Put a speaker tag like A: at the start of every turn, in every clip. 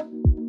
A: you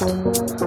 A: Thank